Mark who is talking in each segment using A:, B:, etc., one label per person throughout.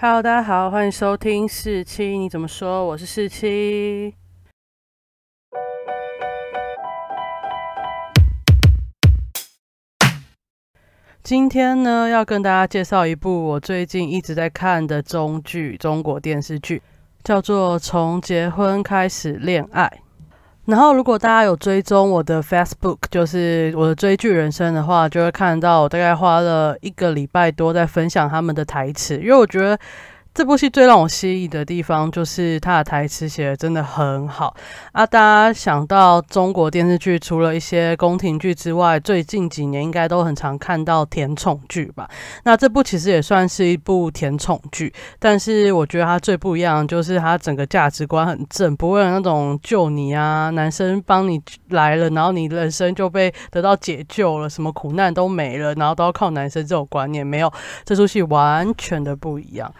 A: Hello，大家好，欢迎收听四七，你怎么说？我是四七。今天呢，要跟大家介绍一部我最近一直在看的中剧，中国电视剧，叫做《从结婚开始恋爱》。然后，如果大家有追踪我的 Facebook，就是我的追剧人生的话，就会看到我大概花了一个礼拜多在分享他们的台词，因为我觉得。这部戏最让我吸引的地方，就是它的台词写的真的很好啊！大家想到中国电视剧，除了一些宫廷剧之外，最近几年应该都很常看到甜宠剧吧？那这部其实也算是一部甜宠剧，但是我觉得它最不一样，就是它整个价值观很正，不会有那种救你啊，男生帮你来了，然后你人生就被得到解救了，什么苦难都没了，然后都要靠男生这种观念，没有，这出戏完全的不一样。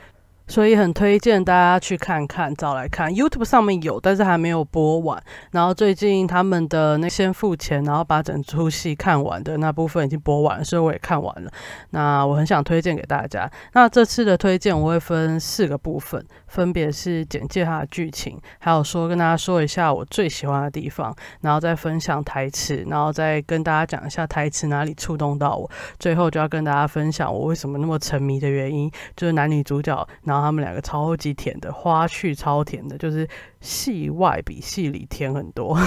A: 所以很推荐大家去看看，找来看。YouTube 上面有，但是还没有播完。然后最近他们的那先付钱，然后把整出戏看完的那部分已经播完了，所以我也看完了。那我很想推荐给大家。那这次的推荐我会分四个部分，分别是简介它的剧情，还有说跟大家说一下我最喜欢的地方，然后再分享台词，然后再跟大家讲一下台词哪里触动到我。最后就要跟大家分享我为什么那么沉迷的原因，就是男女主角，然后。他们两个超级甜的花絮，超甜的，就是戏外比戏里甜很多。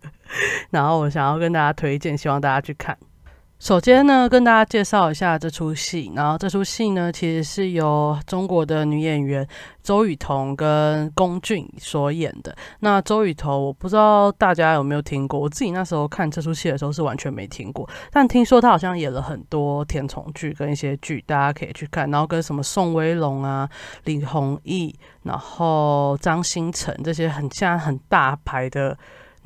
A: 然后我想要跟大家推荐，希望大家去看。首先呢，跟大家介绍一下这出戏。然后这出戏呢，其实是由中国的女演员周雨彤跟龚俊所演的。那周雨彤，我不知道大家有没有听过。我自己那时候看这出戏的时候是完全没听过，但听说她好像演了很多甜宠剧跟一些剧，大家可以去看。然后跟什么宋威龙啊、李弘毅，然后张新成这些很现在很大牌的。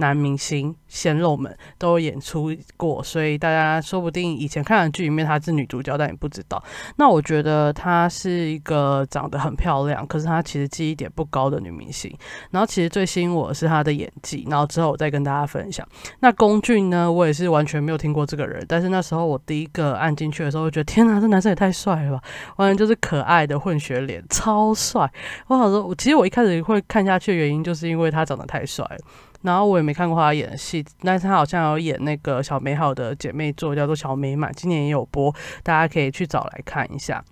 A: 男明星鲜肉们都演出过，所以大家说不定以前看的剧里面她是女主角，但也不知道。那我觉得她是一个长得很漂亮，可是她其实记忆点不高的女明星。然后其实最吸引我的是她的演技，然后之后我再跟大家分享。那龚俊呢，我也是完全没有听过这个人，但是那时候我第一个按进去的时候，我觉得天哪，这男生也太帅了吧！完全就是可爱的混血脸，超帅。我好说，我其实我一开始会看下去的原因，就是因为他长得太帅了。然后我也没看过他演的戏，但是他好像有演那个小美好的姐妹作，叫做《小美满》，今年也有播，大家可以去找来看一下。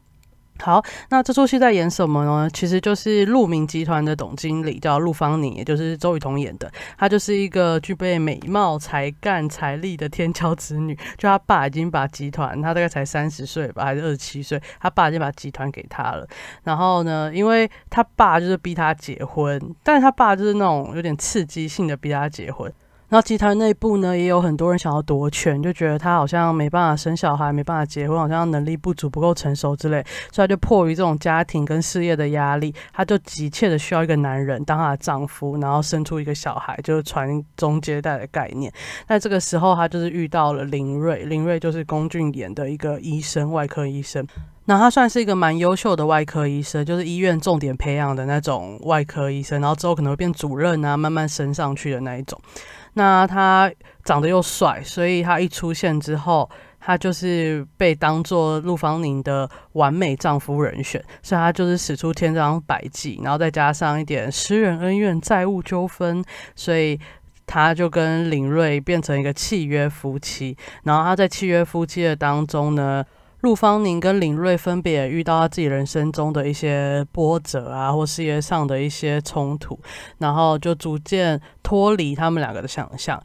A: 好，那这出戏在演什么呢？其实就是鹿鸣集团的总经理叫陆芳宁，也就是周雨彤演的。她就是一个具备美貌、才干、财力的天骄子女。就她爸已经把集团，她大概才三十岁吧，还是二十七岁，她爸已经把集团给她了。然后呢，因为她爸就是逼她结婚，但是她爸就是那种有点刺激性的逼她结婚。然后集团内部呢，也有很多人想要夺权，就觉得他好像没办法生小孩，没办法结婚，好像能力不足，不够成熟之类，所以他就迫于这种家庭跟事业的压力，他就急切的需要一个男人当他的丈夫，然后生出一个小孩，就是传宗接代的概念。那这个时候，他就是遇到了林瑞，林瑞就是龚俊演的一个医生，外科医生。那他算是一个蛮优秀的外科医生，就是医院重点培养的那种外科医生，然后之后可能会变主任啊，慢慢升上去的那一种。那他长得又帅，所以他一出现之后，他就是被当做陆芳宁的完美丈夫人选，所以他就是使出千方百计，然后再加上一点私人恩怨、债务纠纷，所以他就跟林瑞变成一个契约夫妻。然后他在契约夫妻的当中呢。陆芳宁跟林瑞分别也遇到他自己人生中的一些波折啊，或事业上的一些冲突，然后就逐渐脱离他们两个的想象。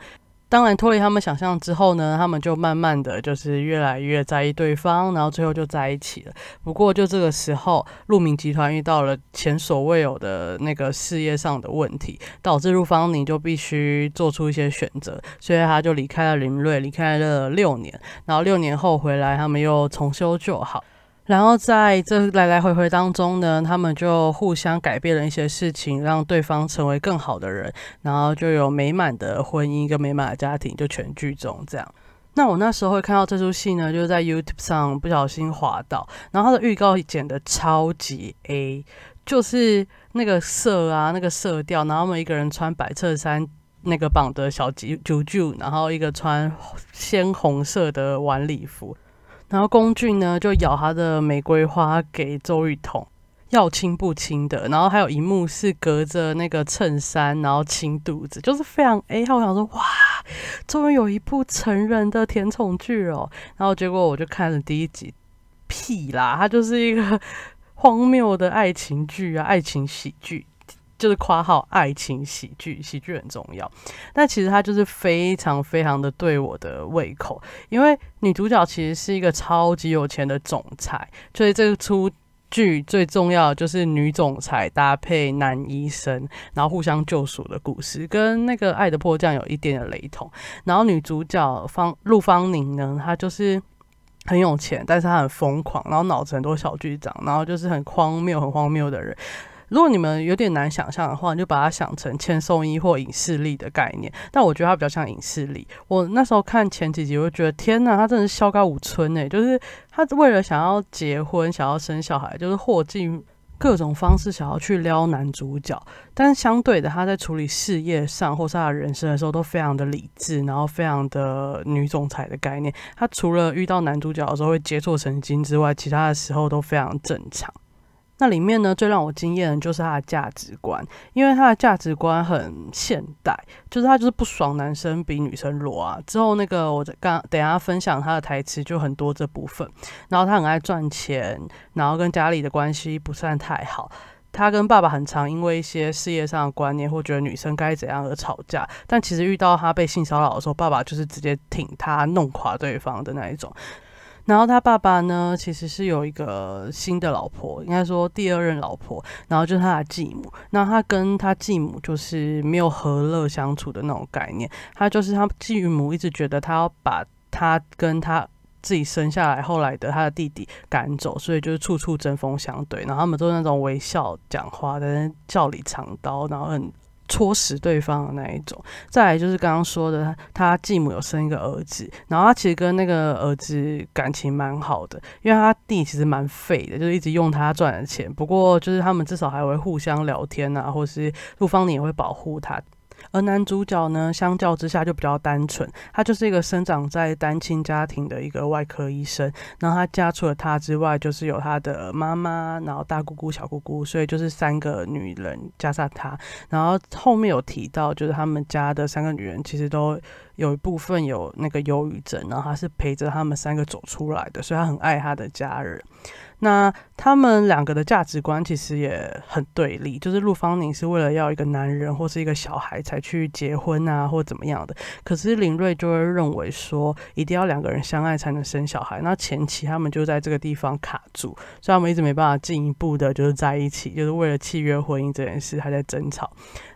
A: 当然，脱离他们想象之后呢，他们就慢慢的就是越来越在意对方，然后最后就在一起了。不过，就这个时候，陆明集团遇到了前所未有的那个事业上的问题，导致陆芳宁就必须做出一些选择，所以他就离开了林瑞，离开了六年。然后六年后回来，他们又重修旧好。然后在这来来回回当中呢，他们就互相改变了一些事情，让对方成为更好的人，然后就有美满的婚姻跟美满的家庭，就全剧终这样。那我那时候会看到这出戏呢，就是在 YouTube 上不小心滑到，然后它的预告剪的超级 A，就是那个色啊，那个色调，然后他们一个人穿白衬衫，那个绑的小九九九，然后一个穿鲜红色的晚礼服。然后龚俊呢，就咬他的玫瑰花给周雨彤，要亲不亲的，然后还有一幕是隔着那个衬衫，然后亲肚子，就是非常 A。我想说，哇，终于有一部成人的甜宠剧哦。然后结果我就看了第一集，屁啦，它就是一个 荒谬的爱情剧啊，爱情喜剧，就是夸号爱情喜剧，喜剧很重要。但其实它就是非常非常的对我的胃口，因为女主角其实是一个超级有钱的总裁，所以这个出。剧最重要的就是女总裁搭配男医生，然后互相救赎的故事，跟那个《爱的迫降》有一点的雷同。然后女主角方陆芳宁呢，她就是很有钱，但是她很疯狂，然后脑子很多小剧场，然后就是很荒谬、很荒谬的人。如果你们有点难想象的话，你就把它想成千颂伊或影视力的概念。但我觉得它比较像影视力。我那时候看前几集，我就觉得天哪，他真的是萧高五村哎！就是他为了想要结婚、想要生小孩，就是获尽各种方式想要去撩男主角。但是相对的，他在处理事业上或是他的人生的时候，都非常的理智，然后非常的女总裁的概念。他除了遇到男主角的时候会接错神经之外，其他的时候都非常正常。那里面呢，最让我惊艳的就是他的价值观，因为他的价值观很现代，就是他就是不爽男生比女生弱啊。之后那个我刚等下分享他的台词就很多这部分，然后他很爱赚钱，然后跟家里的关系不算太好，他跟爸爸很常因为一些事业上的观念或觉得女生该怎样而吵架，但其实遇到他被性骚扰的时候，爸爸就是直接挺他，弄垮对方的那一种。然后他爸爸呢，其实是有一个新的老婆，应该说第二任老婆，然后就是他的继母。那他跟他继母就是没有和乐相处的那种概念。他就是他继母一直觉得他要把他跟他自己生下来后来的他的弟弟赶走，所以就是处处针锋相对。然后他们都是那种微笑讲话的，笑里藏刀，然后很。戳死对方的那一种，再来就是刚刚说的，他继母有生一个儿子，然后他其实跟那个儿子感情蛮好的，因为他弟其实蛮废的，就是一直用他赚的钱，不过就是他们至少还会互相聊天啊，或是陆芳宁也会保护他。而男主角呢，相较之下就比较单纯，他就是一个生长在单亲家庭的一个外科医生。然后他家除了他之外，就是有他的妈妈，然后大姑姑、小姑姑，所以就是三个女人加上他。然后后面有提到，就是他们家的三个女人其实都有一部分有那个忧郁症，然后他是陪着他们三个走出来的，所以他很爱他的家人。那他们两个的价值观其实也很对立，就是陆芳宁是为了要一个男人或是一个小孩才去结婚啊，或怎么样的。可是林瑞就会认为说，一定要两个人相爱才能生小孩。那前期他们就在这个地方卡住，所以他们一直没办法进一步的，就是在一起，就是为了契约婚姻这件事还在争吵。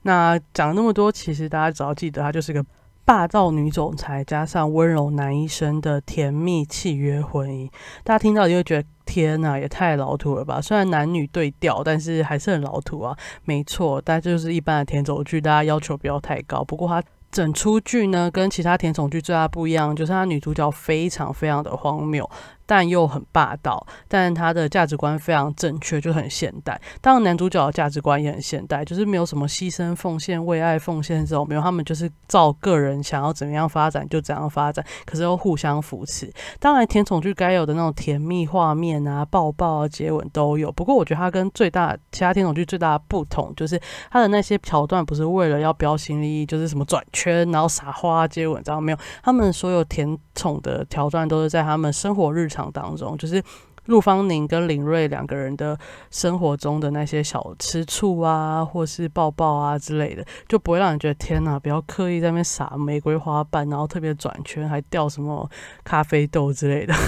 A: 那讲了那么多，其实大家只要记得，他就是个。霸道女总裁加上温柔男医生的甜蜜契约婚姻，大家听到就会觉得天哪，也太老土了吧！虽然男女对调，但是还是很老土啊。没错，但就是一般的甜宠剧，大家要求不要太高。不过它。整出剧呢，跟其他甜宠剧最大不一样，就是它女主角非常非常的荒谬，但又很霸道，但他的价值观非常正确，就很现代。当然，男主角的价值观也很现代，就是没有什么牺牲奉献、为爱奉献这种，没有，他们就是照个人想要怎么样发展就怎样发展，可是又互相扶持。当然，甜宠剧该有的那种甜蜜画面啊、抱抱啊、接吻都有。不过，我觉得它跟最大其他甜宠剧最大的不同，就是它的那些桥段不是为了要标新立异，就是什么转。圈，然后撒花接吻，知道没有？他们所有甜宠的桥段都是在他们生活日常场当中，就是陆芳宁跟林瑞两个人的生活中的那些小吃醋啊，或是抱抱啊之类的，就不会让人觉得天哪，不要刻意在那边撒玫瑰花瓣，然后特别转圈，还掉什么咖啡豆之类的。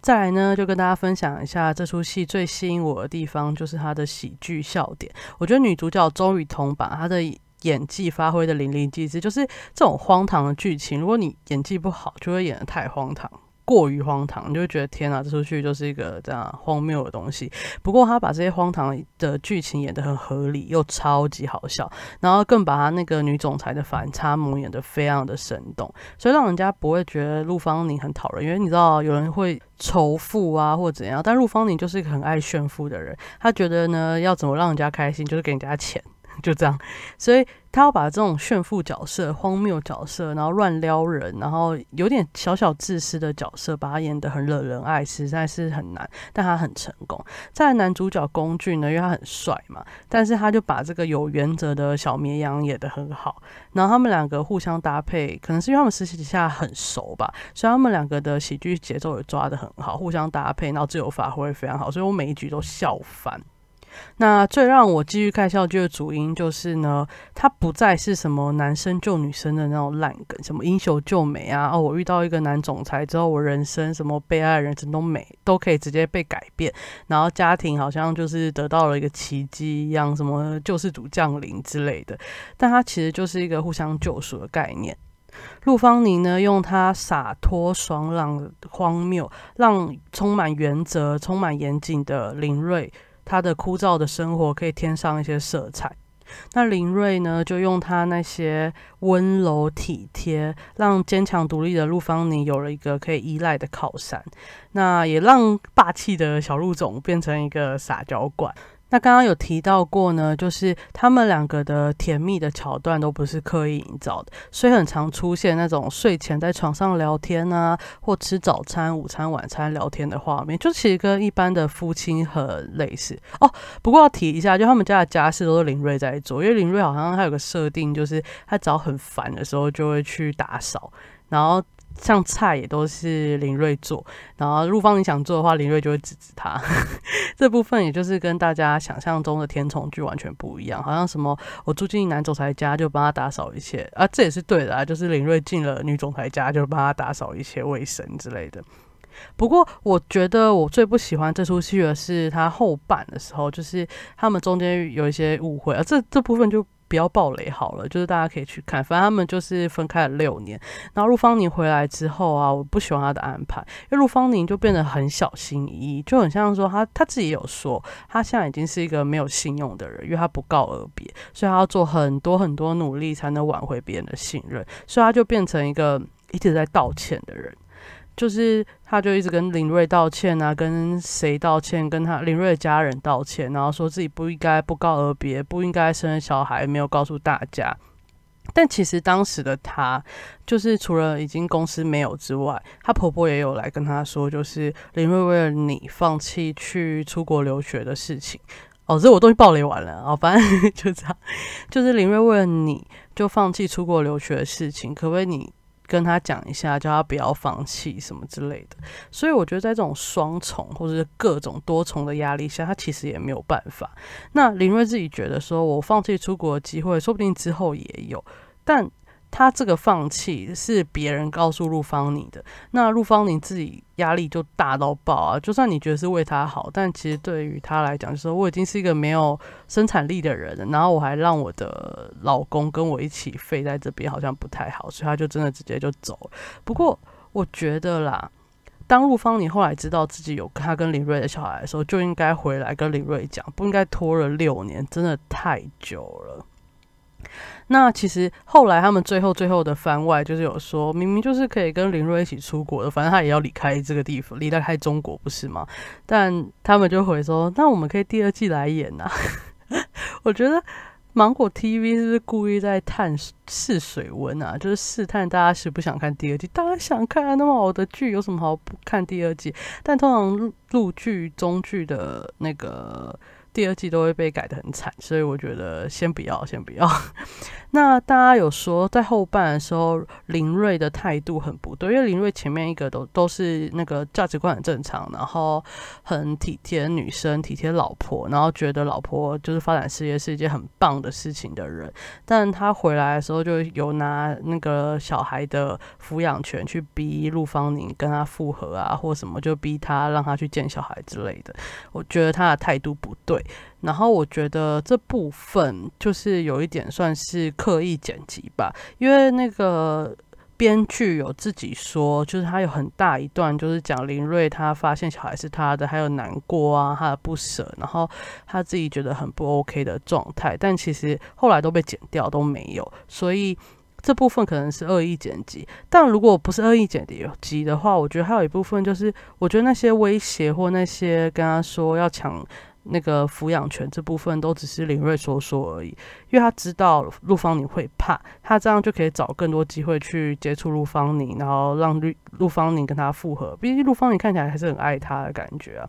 A: 再来呢，就跟大家分享一下这出戏最吸引我的地方，就是它的喜剧笑点。我觉得女主角周雨彤把她的演技发挥的淋漓尽致，就是这种荒唐的剧情，如果你演技不好，就会演的太荒唐。过于荒唐，你就会觉得天哪，这出剧就是一个这样荒谬的东西。不过他把这些荒唐的剧情演得很合理，又超级好笑，然后更把他那个女总裁的反差萌演得非常的生动，所以让人家不会觉得陆芳宁很讨人。因为你知道有人会仇富啊或怎样，但陆芳宁就是一个很爱炫富的人，他觉得呢要怎么让人家开心，就是给人家钱。就这样。所以他要把这种炫富角色、荒谬角色，然后乱撩人，然后有点小小自私的角色，把他演得很惹人爱，实在是很难。但他很成功。在男主角龚俊呢，因为他很帅嘛，但是他就把这个有原则的小绵羊演得很好。然后他们两个互相搭配，可能是因为他们私底下很熟吧，所以他们两个的喜剧节奏也抓得很好，互相搭配，然后自由发挥非常好，所以我每一局都笑翻。那最让我继续看笑剧的主因就是呢，它不再是什么男生救女生的那种烂梗，什么英雄救美啊，哦，我遇到一个男总裁之后，我人生什么悲哀人生都美都可以直接被改变，然后家庭好像就是得到了一个奇迹一样，什么救世主降临之类的，但它其实就是一个互相救赎的概念。陆芳妮呢，用她洒脱爽朗、荒谬，让充满原则、充满严谨的林瑞。他的枯燥的生活可以添上一些色彩。那林瑞呢，就用他那些温柔体贴，让坚强独立的陆芳妮有了一个可以依赖的靠山。那也让霸气的小陆总变成一个撒娇怪。那刚刚有提到过呢，就是他们两个的甜蜜的桥段都不是刻意营造的，所以很常出现那种睡前在床上聊天啊，或吃早餐、午餐、晚餐聊天的画面，就其实跟一般的夫妻很类似哦。不过要提一下，就他们家的家事都是林瑞在做，因为林瑞好像他有个设定，就是他只要很烦的时候就会去打扫，然后。像菜也都是林瑞做，然后陆芳你想做的话，林瑞就会指指他。这部分也就是跟大家想象中的甜宠剧完全不一样，好像什么我住进男总裁家就帮他打扫一切啊，这也是对的啊，就是林瑞进了女总裁家就帮他打扫一切卫生之类的。不过我觉得我最不喜欢这出戏的是他后半的时候，就是他们中间有一些误会啊，这这部分就。不要暴雷好了，就是大家可以去看。反正他们就是分开了六年，然后陆芳宁回来之后啊，我不喜欢他的安排，因为陆芳宁就变得很小心翼翼，就很像说他他自己有说，他现在已经是一个没有信用的人，因为他不告而别，所以他要做很多很多努力才能挽回别人的信任，所以他就变成一个一直在道歉的人。就是，他就一直跟林瑞道歉啊，跟谁道歉？跟他林瑞的家人道歉，然后说自己不应该不告而别，不应该生小孩，没有告诉大家。但其实当时的他，就是除了已经公司没有之外，她婆婆也有来跟他说，就是林瑞为了你放弃去出国留学的事情。哦，这我东西爆雷完了啊，反正 就这样，就是林瑞为了你就放弃出国留学的事情，可不可以你？跟他讲一下，叫他不要放弃什么之类的。所以我觉得在这种双重或者是各种多重的压力下，他其实也没有办法。那林睿自己觉得说，我放弃出国的机会，说不定之后也有，但。他这个放弃是别人告诉陆芳你的，那陆芳你自己压力就大到爆啊！就算你觉得是为他好，但其实对于他来讲，就是我已经是一个没有生产力的人，然后我还让我的老公跟我一起废在这边，好像不太好，所以他就真的直接就走了。不过我觉得啦，当陆芳你后来知道自己有他跟林瑞的小孩的时候，就应该回来跟林瑞讲，不应该拖了六年，真的太久了。那其实后来他们最后最后的番外就是有说，明明就是可以跟林瑞一起出国的，反正他也要离开这个地方，离得开中国不是吗？但他们就回说，那我们可以第二季来演呐。我觉得芒果 TV 是不是故意在探试水温啊？就是试探大家是不想看第二季，当然想看，那么好的剧有什么好不看第二季？但通常录剧中剧的那个。第二季都会被改的很惨，所以我觉得先不要，先不要。那大家有说在后半的时候，林瑞的态度很不对，因为林瑞前面一个都都是那个价值观很正常，然后很体贴女生、体贴老婆，然后觉得老婆就是发展事业是一件很棒的事情的人。但他回来的时候，就有拿那个小孩的抚养权去逼陆芳宁跟他复合啊，或什么，就逼他让他去见小孩之类的。我觉得他的态度不对。然后我觉得这部分就是有一点算是刻意剪辑吧，因为那个编剧有自己说，就是他有很大一段就是讲林瑞他发现小孩是他的，还有难过啊，他的不舍，然后他自己觉得很不 OK 的状态，但其实后来都被剪掉都没有，所以这部分可能是恶意剪辑。但如果不是恶意剪辑的话，我觉得还有一部分就是，我觉得那些威胁或那些跟他说要抢。那个抚养权这部分都只是林瑞说说而已，因为他知道陆芳宁会怕，他这样就可以找更多机会去接触陆芳宁，然后让陆陆芳宁跟他复合。毕竟陆芳宁看起来还是很爱他的感觉啊。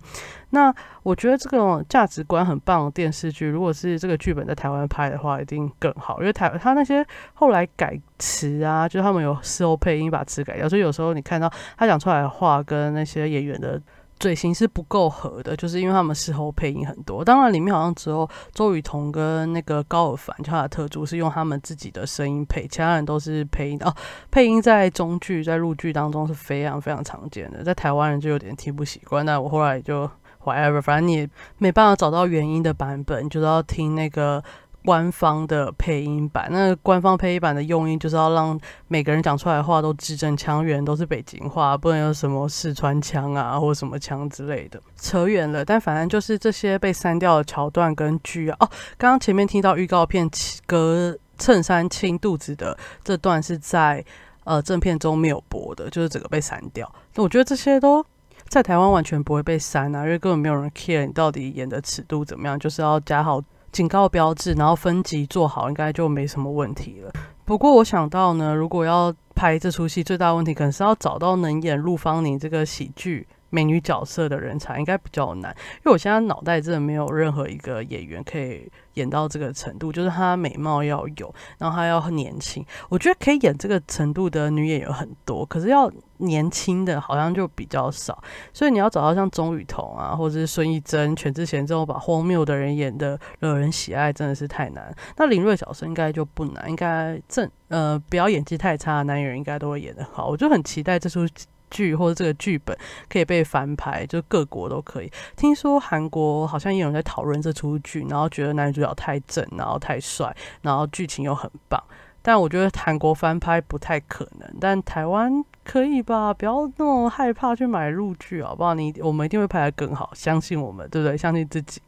A: 那我觉得这种价值观很棒的电视剧，如果是这个剧本在台湾拍的话，一定更好，因为台他那些后来改词啊，就是他们有事后配音把词改掉，所以有时候你看到他讲出来的话跟那些演员的。嘴型是不够合的，就是因为他们事后配音很多。当然，里面好像只有周雨彤跟那个高尔凡，就他的特助是用他们自己的声音配，其他人都是配音的。哦，配音在中剧、在陆剧当中是非常非常常见的，在台湾人就有点听不习惯。那我后来就 whatever，反正你没办法找到原音的版本，就是要听那个。官方的配音版，那官方配音版的用意就是要让每个人讲出来的话都字正腔圆，都是北京话，不能有什么四川腔啊或什么腔之类的。扯远了，但反正就是这些被删掉的桥段跟剧啊。哦，刚刚前面听到预告片，隔衬衫亲肚子的这段是在呃正片中没有播的，就是整个被删掉。那我觉得这些都在台湾完全不会被删啊，因为根本没有人 care 你到底演的尺度怎么样，就是要加好。警告标志，然后分级做好，应该就没什么问题了。不过我想到呢，如果要拍这出戏，最大问题可能是要找到能演陆芳宁这个喜剧。美女角色的人才应该比较难，因为我现在脑袋真的没有任何一个演员可以演到这个程度，就是她美貌要有，然后她要年轻。我觉得可以演这个程度的女演员很多，可是要年轻的好像就比较少。所以你要找到像钟雨桐啊，或者是孙艺珍、全智贤这种把荒谬的人演的惹人喜爱，真的是太难。那林瑞角色应该就不难，应该正呃不要演技太差的男演员应该都会演得好。我就很期待这出。剧或者这个剧本可以被翻拍，就各国都可以。听说韩国好像也有人在讨论这出剧，然后觉得男主角太正，然后太帅，然后剧情又很棒。但我觉得韩国翻拍不太可能，但台湾可以吧？不要那么害怕去买入剧，好不好？你我们一定会拍得更好，相信我们，对不对？相信自己。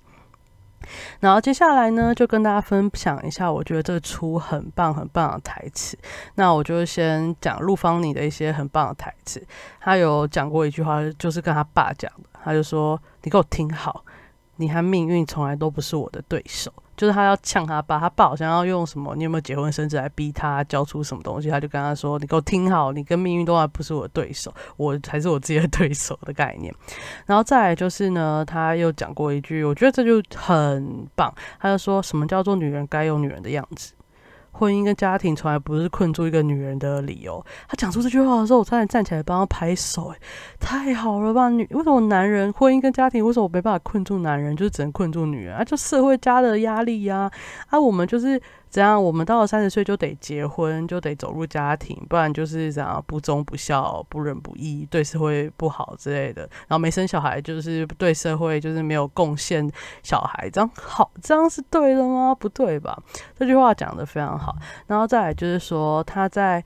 A: 然后接下来呢，就跟大家分享一下，我觉得这出很棒很棒的台词。那我就先讲陆芳妮的一些很棒的台词。他有讲过一句话，就是跟他爸讲的，他就说：“你给我听好，你和命运从来都不是我的对手。”就是他要呛他爸，他爸好像要用什么？你有没有结婚生子来逼他交出什么东西？他就跟他说：“你给我听好，你跟命运都还不是我的对手，我才是我自己的对手的概念。”然后再来就是呢，他又讲过一句，我觉得这就很棒。他就说什么叫做女人该有女人的样子。婚姻跟家庭从来不是困住一个女人的理由。他讲出这句话的时候，我差点站起来帮他拍手。哎，太好了吧？女为什么男人婚姻跟家庭为什么我没办法困住男人，就只能困住女人啊？就社会家的压力呀！啊，我们就是。这样，我们到了三十岁就得结婚，就得走入家庭，不然就是这样不忠不孝、不仁不义，对社会不好之类的。然后没生小孩，就是对社会就是没有贡献。小孩这样好，这样是对的吗？不对吧？这句话讲的非常好。然后再来就是说，他在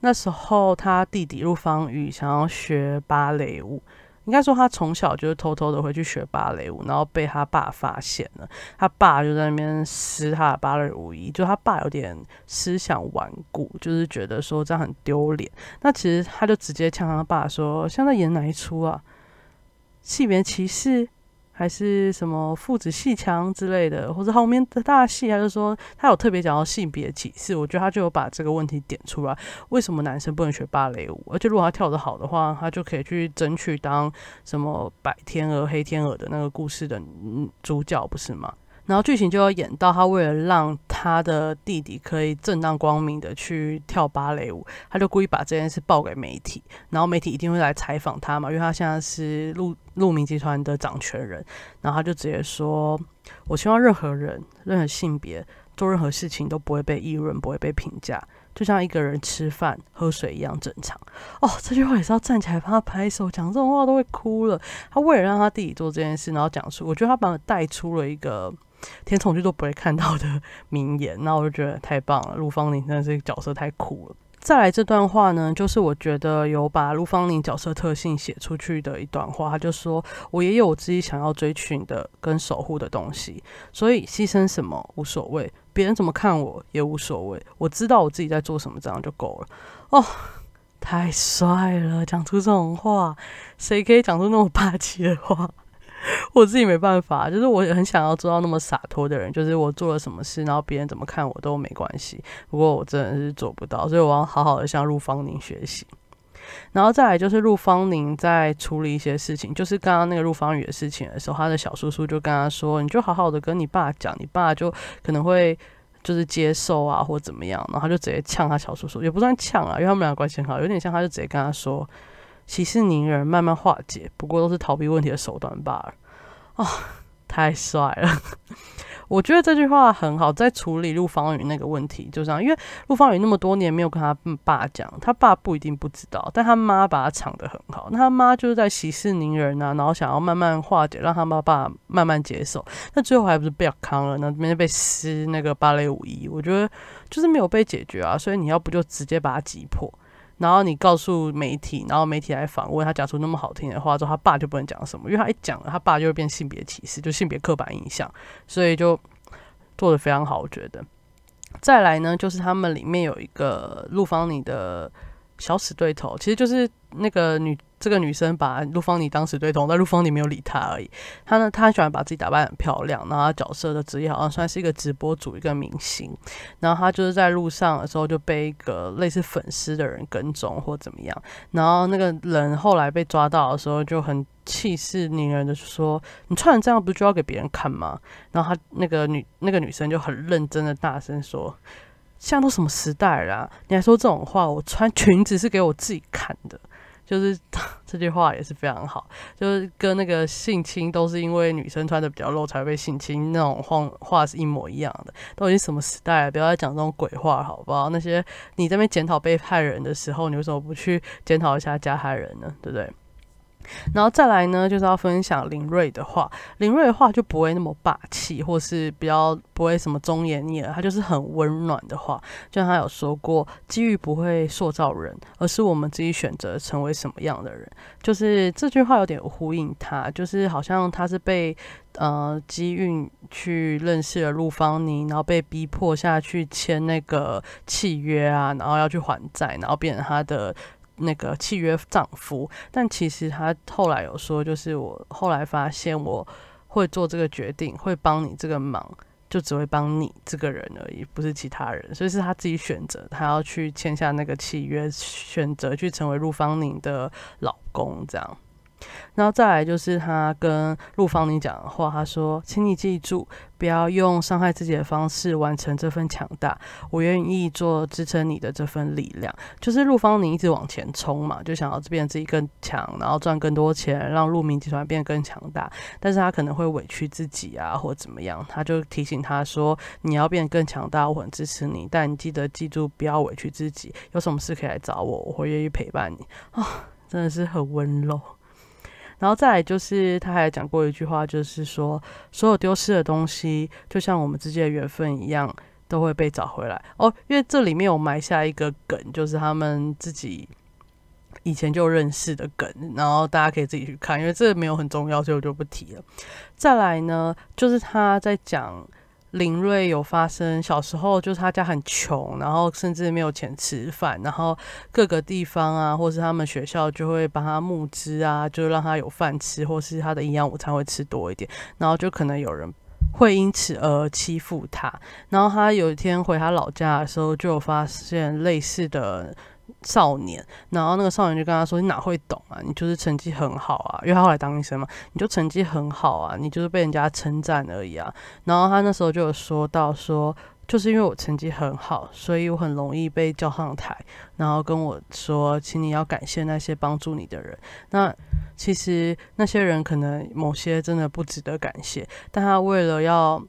A: 那时候，他弟弟陆方宇想要学芭蕾舞。应该说，他从小就是偷偷的回去学芭蕾舞，然后被他爸发现了。他爸就在那边撕他的芭蕾舞衣，就他爸有点思想顽固，就是觉得说这样很丢脸。那其实他就直接呛他爸说：“现在演哪一出啊？性别歧视？”还是什么父子戏腔之类的，或者后面的大戏，他就说他有特别讲到性别歧视，我觉得他就有把这个问题点出来。为什么男生不能学芭蕾舞？而且如果他跳得好的话，他就可以去争取当什么白天鹅、黑天鹅的那个故事的主角，不是吗？然后剧情就要演到他为了让他的弟弟可以正当光明的去跳芭蕾舞，他就故意把这件事报给媒体，然后媒体一定会来采访他嘛，因为他现在是陆陆明集团的掌权人，然后他就直接说：“我希望任何人、任何性别做任何事情都不会被议论、不会被评价，就像一个人吃饭、喝水一样正常。”哦，这句话也是要站起来帮他拍手，讲这种话都会哭了。他为了让他弟弟做这件事，然后讲述，我觉得他把带出了一个。填宠剧都不会看到的名言，那我就觉得太棒了。陆芳宁真的是角色太酷了。再来这段话呢，就是我觉得有把陆芳宁角色特性写出去的一段话。他就说：“我也有我自己想要追寻的跟守护的东西，所以牺牲什么无所谓，别人怎么看我也无所谓。我知道我自己在做什么，这样就够了。”哦，太帅了！讲出这种话，谁可以讲出那么霸气的话？我自己没办法，就是我也很想要做到那么洒脱的人，就是我做了什么事，然后别人怎么看我都没关系。不过我真的是做不到，所以我要好好的向陆芳宁学习。然后再来就是陆芳宁在处理一些事情，就是刚刚那个陆芳雨的事情的时候，他的小叔叔就跟他说：“你就好好的跟你爸讲，你爸就可能会就是接受啊，或怎么样。”然后他就直接呛他小叔叔，也不算呛啊，因为他们俩关系很好，有点像，他就直接跟他说。息事宁人，慢慢化解，不过都是逃避问题的手段罢了。啊，太帅了！我觉得这句话很好，在处理陆芳雨那个问题，就这样，因为陆芳雨那么多年没有跟他爸讲，他爸不一定不知道，但他妈把他藏得很好。那他妈就是在息事宁人啊，然后想要慢慢化解，让他妈爸慢慢接受。那最后还不是被康了？那边就被撕那个芭蕾舞衣，我觉得就是没有被解决啊。所以你要不就直接把他击破。然后你告诉媒体，然后媒体来访问他，讲出那么好听的话之后，他爸就不能讲什么，因为他一讲了，他爸就会变性别歧视，就性别刻板印象，所以就做的非常好，我觉得。再来呢，就是他们里面有一个陆芳妮的小死对头，其实就是那个女。这个女生把陆芳妮当死对头，但陆芳妮没有理她而已。她呢，她喜欢把自己打扮很漂亮，然后她角色的职业好像算是一个直播主，一个明星。然后她就是在路上的时候就被一个类似粉丝的人跟踪或怎么样。然后那个人后来被抓到的时候就很气势凌人的说：“你穿成这样不就要给别人看吗？”然后她那个女那个女生就很认真的大声说：“现在都什么时代了，你还说这种话？我穿裙子是给我自己看的。”就是 这句话也是非常好，就是跟那个性侵都是因为女生穿的比较露才会被性侵那种话话是一模一样的。都已经什么时代了，不要再讲这种鬼话好不好？那些你这边检讨被害人的时候，你为什么不去检讨一下加害人呢？对不对？然后再来呢，就是要分享林瑞的话。林瑞的话就不会那么霸气，或是比较不会什么忠言逆耳，他就是很温暖的话。就像他有说过，机遇不会塑造人，而是我们自己选择成为什么样的人。就是这句话有点呼应他，就是好像他是被呃机运去认识了陆芳妮，然后被逼迫下去签那个契约啊，然后要去还债，然后变成他的。那个契约丈夫，但其实他后来有说，就是我后来发现我会做这个决定，会帮你这个忙，就只会帮你这个人而已，不是其他人，所以是他自己选择，他要去签下那个契约，选择去成为陆芳宁的老公，这样。然后再来就是他跟陆芳妮讲的话，他说：“请你记住，不要用伤害自己的方式完成这份强大。我愿意做支撑你的这份力量。”就是陆芳妮一直往前冲嘛，就想要变得自己更强，然后赚更多钱，让陆明集团变得更强大。但是他可能会委屈自己啊，或怎么样，他就提醒他说：“你要变得更强大，我很支持你，但你记得记住，不要委屈自己。有什么事可以来找我，我会愿意陪伴你。”啊，真的是很温柔。然后再来就是，他还讲过一句话，就是说，所有丢失的东西，就像我们之间的缘分一样，都会被找回来。哦，因为这里面有埋下一个梗，就是他们自己以前就认识的梗，然后大家可以自己去看，因为这没有很重要，所以我就不提了。再来呢，就是他在讲。林瑞有发生小时候，就是他家很穷，然后甚至没有钱吃饭，然后各个地方啊，或是他们学校就会帮他募资啊，就让他有饭吃，或是他的营养午餐会吃多一点，然后就可能有人会因此而欺负他，然后他有一天回他老家的时候，就发现类似的。少年，然后那个少年就跟他说：“你哪会懂啊？你就是成绩很好啊，因为他后来当医生嘛，你就成绩很好啊，你就是被人家称赞而已啊。”然后他那时候就有说到说：“就是因为我成绩很好，所以我很容易被叫上台，然后跟我说，请你要感谢那些帮助你的人。那其实那些人可能某些真的不值得感谢，但他为了要。”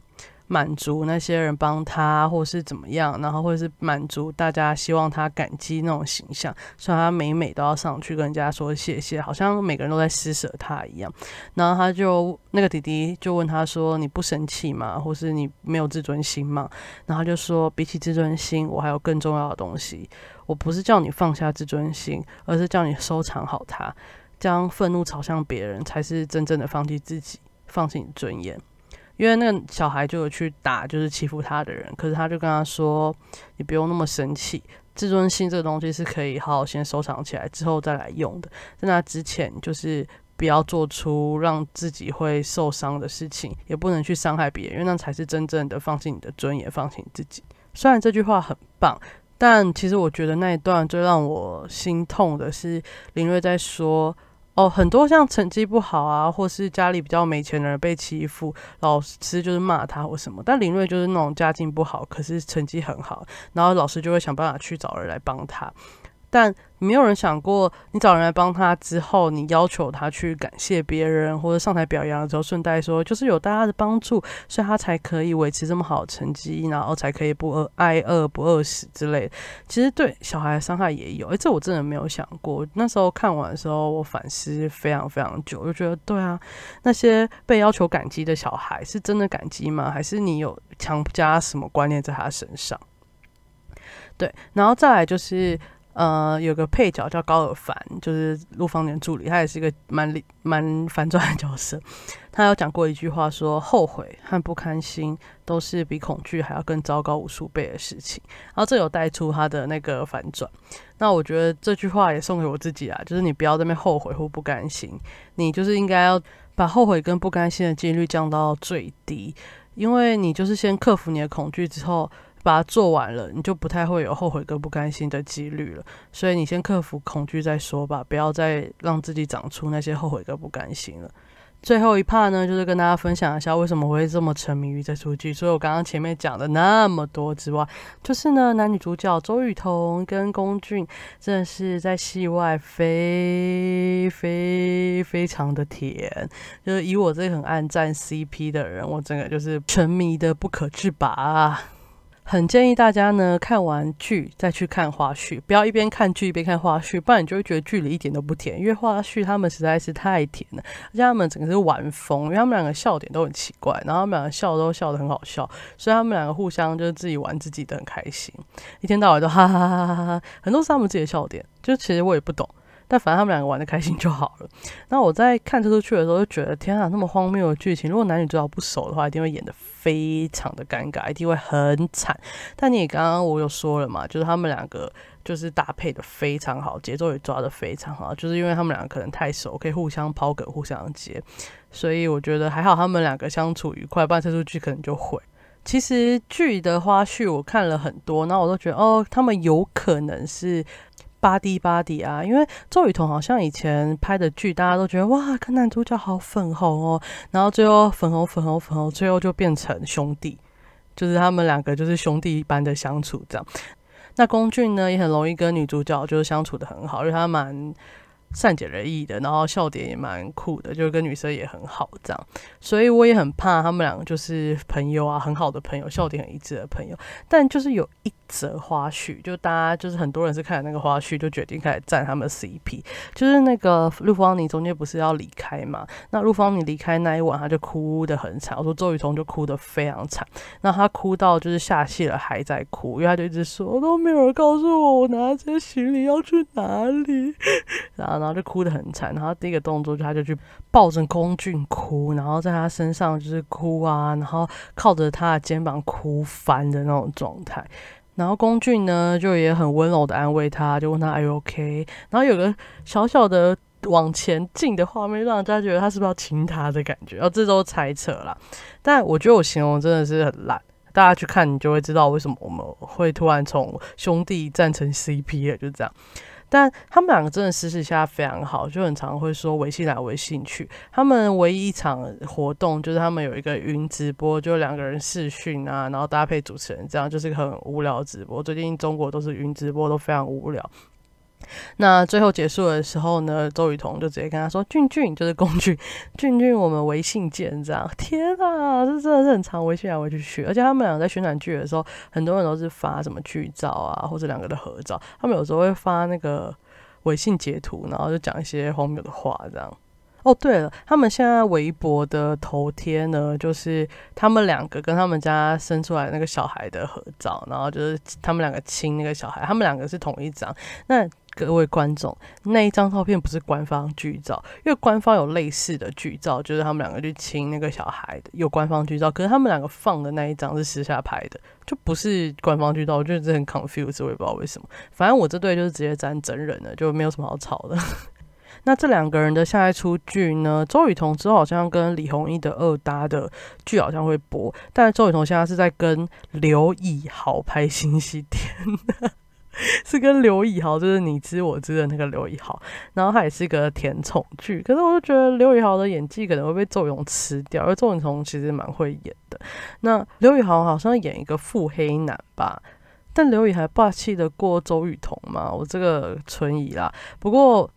A: 满足那些人帮他，或是怎么样，然后或者是满足大家希望他感激那种形象，所以他每每都要上去跟人家说谢谢，好像每个人都在施舍他一样。然后他就那个弟弟就问他说：“你不生气吗？或是你没有自尊心吗？”然后他就说：“比起自尊心，我还有更重要的东西。我不是叫你放下自尊心，而是叫你收藏好它。将愤怒朝向别人，才是真正的放弃自己，放弃你尊严。”因为那个小孩就有去打，就是欺负他的人，可是他就跟他说：“你不用那么生气，自尊心这个东西是可以好好先收藏起来，之后再来用的。在那之前，就是不要做出让自己会受伤的事情，也不能去伤害别人，因为那才是真正的放弃你的尊严，放弃你自己。虽然这句话很棒，但其实我觉得那一段最让我心痛的是林瑞在说。哦，很多像成绩不好啊，或是家里比较没钱的人被欺负，老师就是骂他或什么。但林瑞就是那种家境不好，可是成绩很好，然后老师就会想办法去找人来帮他。但没有人想过，你找人来帮他之后，你要求他去感谢别人，或者上台表扬的时候，顺带说，就是有大家的帮助，所以他才可以维持这么好的成绩，然后才可以不饿挨饿不饿死之类的。其实对小孩的伤害也有，哎，这我真的没有想过。那时候看完的时候，我反思非常非常久，就觉得对啊，那些被要求感激的小孩，是真的感激吗？还是你有强加什么观念在他身上？对，然后再来就是。呃，有个配角叫高尔凡，就是陆芳年助理，他也是一个蛮蛮反转的角色。他有讲过一句话，说后悔和不甘心都是比恐惧还要更糟糕无数倍的事情。然后这有带出他的那个反转。那我觉得这句话也送给我自己啊，就是你不要在那后悔或不甘心，你就是应该要把后悔跟不甘心的几率降到最低，因为你就是先克服你的恐惧之后。把它做完了，你就不太会有后悔跟不甘心的几率了。所以你先克服恐惧再说吧，不要再让自己长出那些后悔跟不甘心了。最后一 part 呢，就是跟大家分享一下为什么会这么沉迷于这出剧。所以我刚刚前面讲的那么多之外，就是呢，男女主角周雨彤跟龚俊真的是在戏外非非非常的甜。就是以我这个很爱战 CP 的人，我整个就是沉迷的不可自拔啊。很建议大家呢，看完剧再去看花絮，不要一边看剧一边看花絮，不然你就会觉得剧里一点都不甜。因为花絮他们实在是太甜了，而且他们整个是玩疯，因为他们两个笑点都很奇怪，然后他们两个笑都笑得很好笑，所以他们两个互相就是自己玩自己的很开心，一天到晚都哈哈哈哈哈哈，很多是他们自己的笑点，就其实我也不懂。但反正他们两个玩的开心就好了。那我在看这出剧的时候就觉得，天啊，那么荒谬的剧情，如果男女主角不熟的话，一定会演的非常的尴尬，一定会很惨。但你刚刚我有说了嘛，就是他们两个就是搭配的非常好，节奏也抓的非常好，就是因为他们两个可能太熟，可以互相抛梗、互相接，所以我觉得还好，他们两个相处愉快，不然这出剧可能就毁。其实剧的花絮我看了很多，那我都觉得哦，他们有可能是。巴蒂巴蒂啊，因为周雨彤好像以前拍的剧，大家都觉得哇，跟男主角好粉红哦，然后最后粉红粉红粉红，最后就变成兄弟，就是他们两个就是兄弟一般的相处这样。那龚俊呢，也很容易跟女主角就是相处的很好，因为他蛮。善解人意的，然后笑点也蛮酷的，就是跟女生也很好这样，所以我也很怕他们两个就是朋友啊，很好的朋友，笑点很一致的朋友。但就是有一则花絮，就大家就是很多人是看那个花絮，就决定开始赞他们 CP。就是那个陆芳妮中间不是要离开嘛？那陆芳妮离开那一晚，她就哭的很惨。我说周雨彤就哭的非常惨，那她哭到就是下戏了还在哭，因为她就一直说都没有人告诉我我拿这些行李要去哪里，然后。然后就哭得很惨，然后第一个动作就他就去抱着龚俊哭，然后在他身上就是哭啊，然后靠着他的肩膀哭翻的那种状态。然后龚俊呢就也很温柔的安慰他，就问他 Are you OK？然后有个小小的往前进的画面，让人家觉得他是不是要亲他的感觉。然后这都猜测啦，但我觉得我形容真的是很烂，大家去看你就会知道为什么我们会突然从兄弟战成 CP 了，就这样。但他们两个真的私底下非常好，就很常会说微信来微信去。他们唯一一场活动就是他们有一个云直播，就两个人视讯啊，然后搭配主持人，这样就是很无聊直播。最近中国都是云直播，都非常无聊。那最后结束的时候呢，周雨彤就直接跟他说：“俊俊就是工具，俊俊我们微信见。”这样，天啊，这真的是很长微信来回去去。而且他们俩在宣传剧的时候，很多人都是发什么剧照啊，或者两个的合照。他们有时候会发那个微信截图，然后就讲一些荒谬的话，这样。哦，对了，他们现在微博的头贴呢，就是他们两个跟他们家生出来那个小孩的合照，然后就是他们两个亲那个小孩，他们两个是同一张。那各位观众，那一张照片不是官方剧照，因为官方有类似的剧照，就是他们两个去亲那个小孩的，有官方剧照。可是他们两个放的那一张是私下拍的，就不是官方剧照。我觉得这很 c o n f u s e 我也不知道为什么。反正我这对就是直接粘真人了，就没有什么好吵的。那这两个人的下一出剧呢，周雨彤之后好像跟李弘毅的二搭的剧好像会播，但周雨彤现在是在跟刘以豪拍新戏天。是跟刘以豪，就是你知我知的那个刘以豪，然后他也是个甜宠剧，可是我就觉得刘以豪的演技可能会被周勇吃掉，因为周永彤其实蛮会演的。那刘以豪好像演一个腹黑男吧，但刘以豪霸气的过周雨彤吗？我这个存疑啦。不过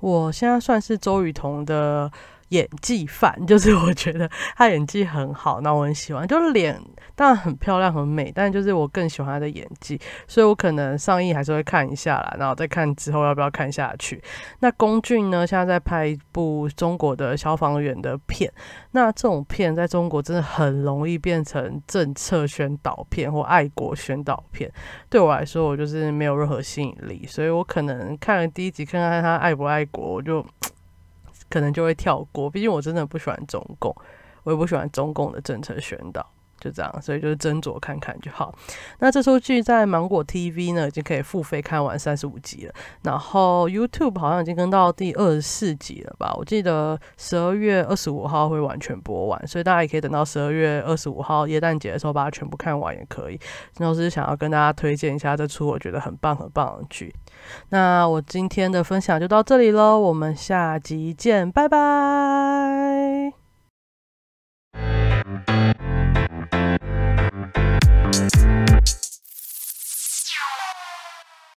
A: 我现在算是周雨彤的。演技范，就是我觉得他演技很好，那我很喜欢。就是脸当然很漂亮很美，但就是我更喜欢她的演技，所以我可能上映还是会看一下啦，然后再看之后要不要看下去。那龚俊呢，现在在拍一部中国的消防员的片，那这种片在中国真的很容易变成政策宣导片或爱国宣导片。对我来说，我就是没有任何吸引力，所以我可能看了第一集，看看他爱不爱国，我就。可能就会跳过，毕竟我真的不喜欢中共，我也不喜欢中共的政策宣导，就这样，所以就是斟酌看看就好。那这出剧在芒果 TV 呢，已经可以付费看完三十五集了，然后 YouTube 好像已经跟到第二十四集了吧？我记得十二月二十五号会完全播完，所以大家也可以等到十二月二十五号耶诞节的时候把它全部看完也可以。然后是想要跟大家推荐一下这出我觉得很棒很棒的剧。那我今天的分享就到这里喽，我们下集见，拜拜。